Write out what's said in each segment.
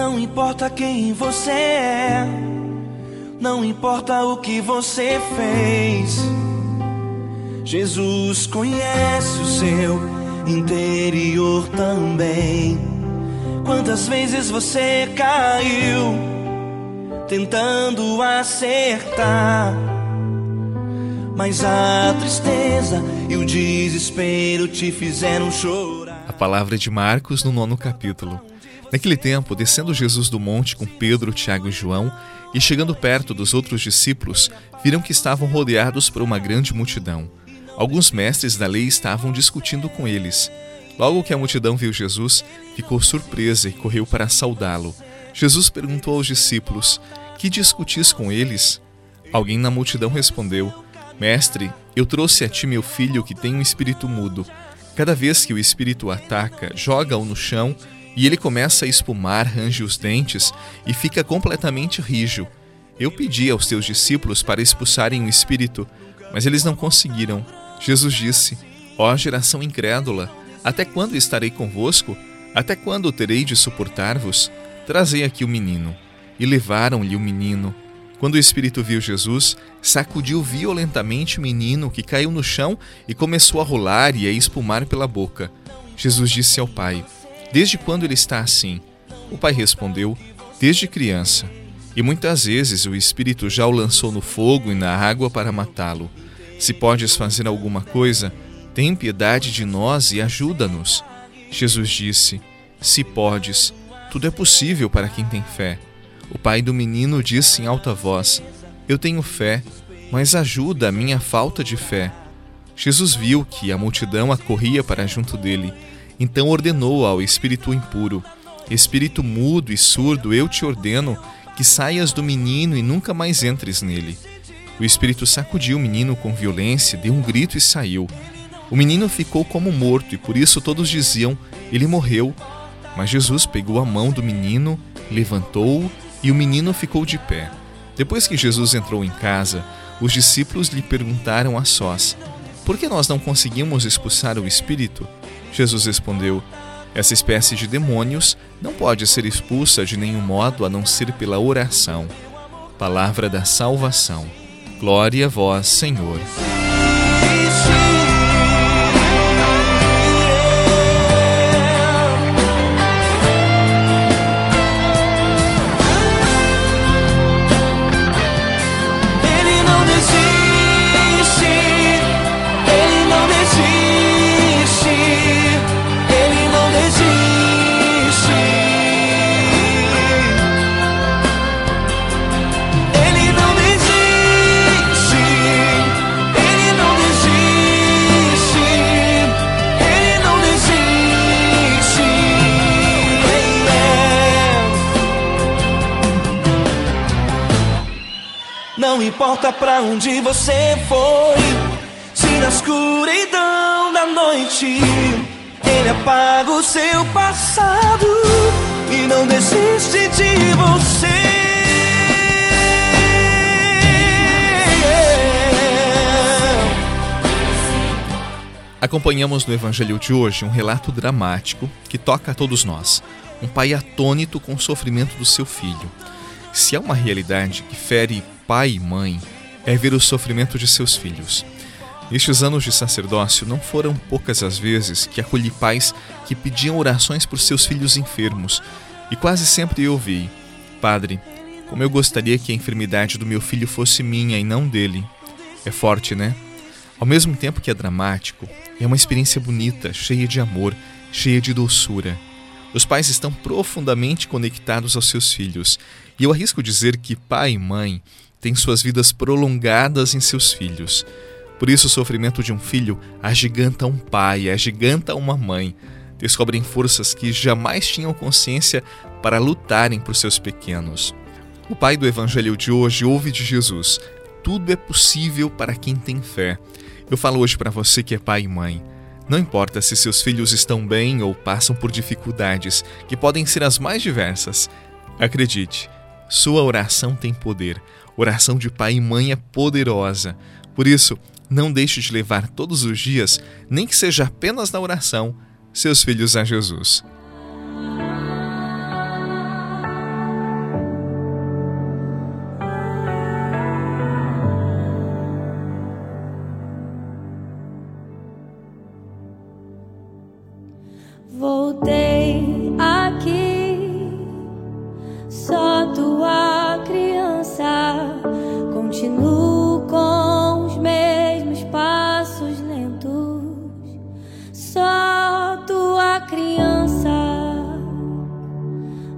Não importa quem você é, não importa o que você fez. Jesus conhece o seu interior também. Quantas vezes você caiu tentando acertar? Mas a tristeza e o desespero te fizeram chorar. A palavra de Marcos no nono capítulo. Naquele tempo, descendo Jesus do monte com Pedro, Tiago e João, e chegando perto dos outros discípulos, viram que estavam rodeados por uma grande multidão. Alguns mestres da lei estavam discutindo com eles. Logo que a multidão viu Jesus, ficou surpresa e correu para saudá-lo. Jesus perguntou aos discípulos: Que discutis com eles? Alguém na multidão respondeu: Mestre, eu trouxe a ti meu filho que tem um espírito mudo. Cada vez que o espírito o ataca, joga-o no chão e ele começa a espumar, range os dentes e fica completamente rijo. Eu pedi aos teus discípulos para expulsarem o espírito, mas eles não conseguiram. Jesus disse: Ó geração incrédula, até quando estarei convosco? Até quando terei de suportar-vos? Trazei aqui o menino. E levaram-lhe o menino. Quando o espírito viu Jesus, sacudiu violentamente o menino, que caiu no chão e começou a rolar e a espumar pela boca. Jesus disse ao pai: Desde quando ele está assim? O pai respondeu: Desde criança. E muitas vezes o espírito já o lançou no fogo e na água para matá-lo. Se podes fazer alguma coisa, tem piedade de nós e ajuda-nos. Jesus disse: Se podes, tudo é possível para quem tem fé. O pai do menino disse em alta voz: Eu tenho fé, mas ajuda a minha falta de fé. Jesus viu que a multidão acorria para junto dele então ordenou ao espírito impuro: Espírito mudo e surdo, eu te ordeno que saias do menino e nunca mais entres nele. O espírito sacudiu o menino com violência, deu um grito e saiu. O menino ficou como morto e por isso todos diziam: Ele morreu. Mas Jesus pegou a mão do menino, levantou-o e o menino ficou de pé. Depois que Jesus entrou em casa, os discípulos lhe perguntaram a sós: Por que nós não conseguimos expulsar o espírito? Jesus respondeu: Essa espécie de demônios não pode ser expulsa de nenhum modo a não ser pela oração. Palavra da salvação. Glória a vós, Senhor. Não importa pra onde você foi, se na escuridão da noite ele apaga o seu passado e não desiste de você. Acompanhamos no Evangelho de hoje um relato dramático que toca a todos nós. Um pai atônito com o sofrimento do seu filho. Se há uma realidade que fere pai e mãe, é ver o sofrimento de seus filhos. Nestes anos de sacerdócio, não foram poucas as vezes que acolhi pais que pediam orações por seus filhos enfermos, e quase sempre eu ouvi: Padre, como eu gostaria que a enfermidade do meu filho fosse minha e não dele. É forte, né? Ao mesmo tempo que é dramático, é uma experiência bonita, cheia de amor, cheia de doçura. Os pais estão profundamente conectados aos seus filhos, e eu arrisco dizer que pai e mãe têm suas vidas prolongadas em seus filhos. Por isso, o sofrimento de um filho agiganta um pai, agiganta uma mãe. Descobrem forças que jamais tinham consciência para lutarem por seus pequenos. O pai do evangelho de hoje ouve de Jesus: tudo é possível para quem tem fé. Eu falo hoje para você que é pai e mãe. Não importa se seus filhos estão bem ou passam por dificuldades, que podem ser as mais diversas. Acredite, sua oração tem poder. Oração de pai e mãe é poderosa. Por isso, não deixe de levar todos os dias, nem que seja apenas na oração, seus filhos a Jesus. Voltei Continuo com os mesmos passos lentos, só tua criança,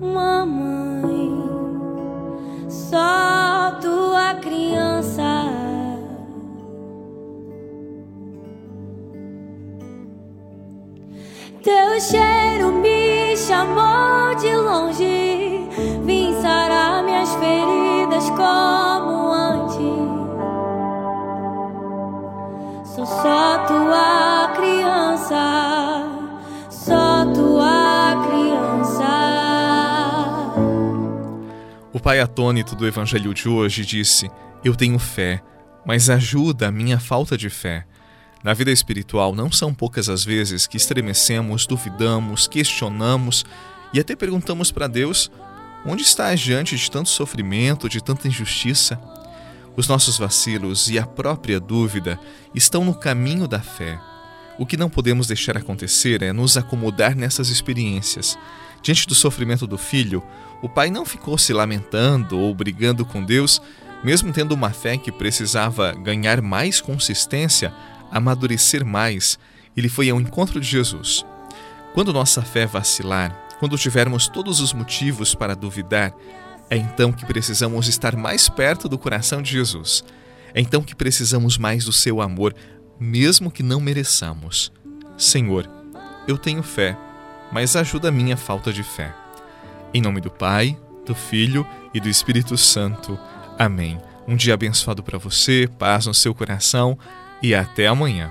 mamãe. Só tua criança. Teu cheiro me chamou de longe, vim sarar minhas feridas como pai atônito do evangelho de hoje disse: Eu tenho fé, mas ajuda a minha falta de fé. Na vida espiritual, não são poucas as vezes que estremecemos, duvidamos, questionamos e até perguntamos para Deus: onde estás diante de tanto sofrimento, de tanta injustiça? Os nossos vacilos e a própria dúvida estão no caminho da fé. O que não podemos deixar acontecer é nos acomodar nessas experiências. Diante do sofrimento do filho, o pai não ficou se lamentando ou brigando com Deus, mesmo tendo uma fé que precisava ganhar mais consistência amadurecer mais, ele foi ao encontro de Jesus. Quando nossa fé vacilar, quando tivermos todos os motivos para duvidar, é então que precisamos estar mais perto do coração de Jesus. É então que precisamos mais do seu amor, mesmo que não mereçamos. Senhor, eu tenho fé, mas ajuda a minha falta de fé. Em nome do Pai, do Filho e do Espírito Santo. Amém. Um dia abençoado para você, paz no seu coração e até amanhã.